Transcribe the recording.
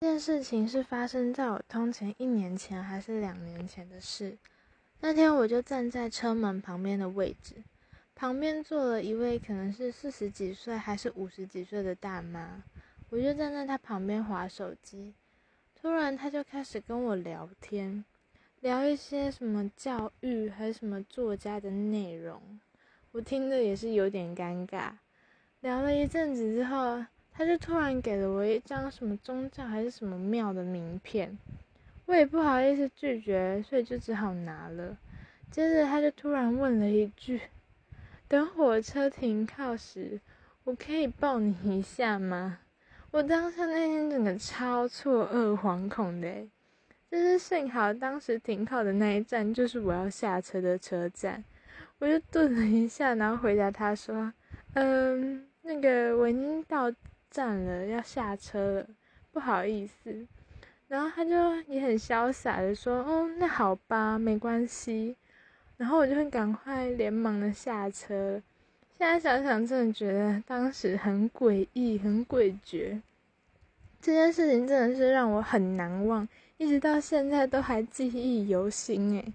这件事情是发生在我通勤一年前还是两年前的事？那天我就站在车门旁边的位置，旁边坐了一位可能是四十几岁还是五十几岁的大妈，我就站在她旁边划手机。突然，她就开始跟我聊天，聊一些什么教育还是什么作家的内容，我听着也是有点尴尬。聊了一阵子之后。他就突然给了我一张什么宗教还是什么庙的名片，我也不好意思拒绝，所以就只好拿了。接着他就突然问了一句：“等火车停靠时，我可以抱你一下吗？”我当时那天整个超错愕、惶恐的，就是幸好当时停靠的那一站就是我要下车的车站，我就顿了一下，然后回答他说：“嗯，那个我已经到。”站了，要下车了，不好意思。然后他就也很潇洒的说：“哦，那好吧，没关系。”然后我就会赶快连忙的下车。现在想想，真的觉得当时很诡异、很诡谲。这件事情真的是让我很难忘，一直到现在都还记忆犹新诶。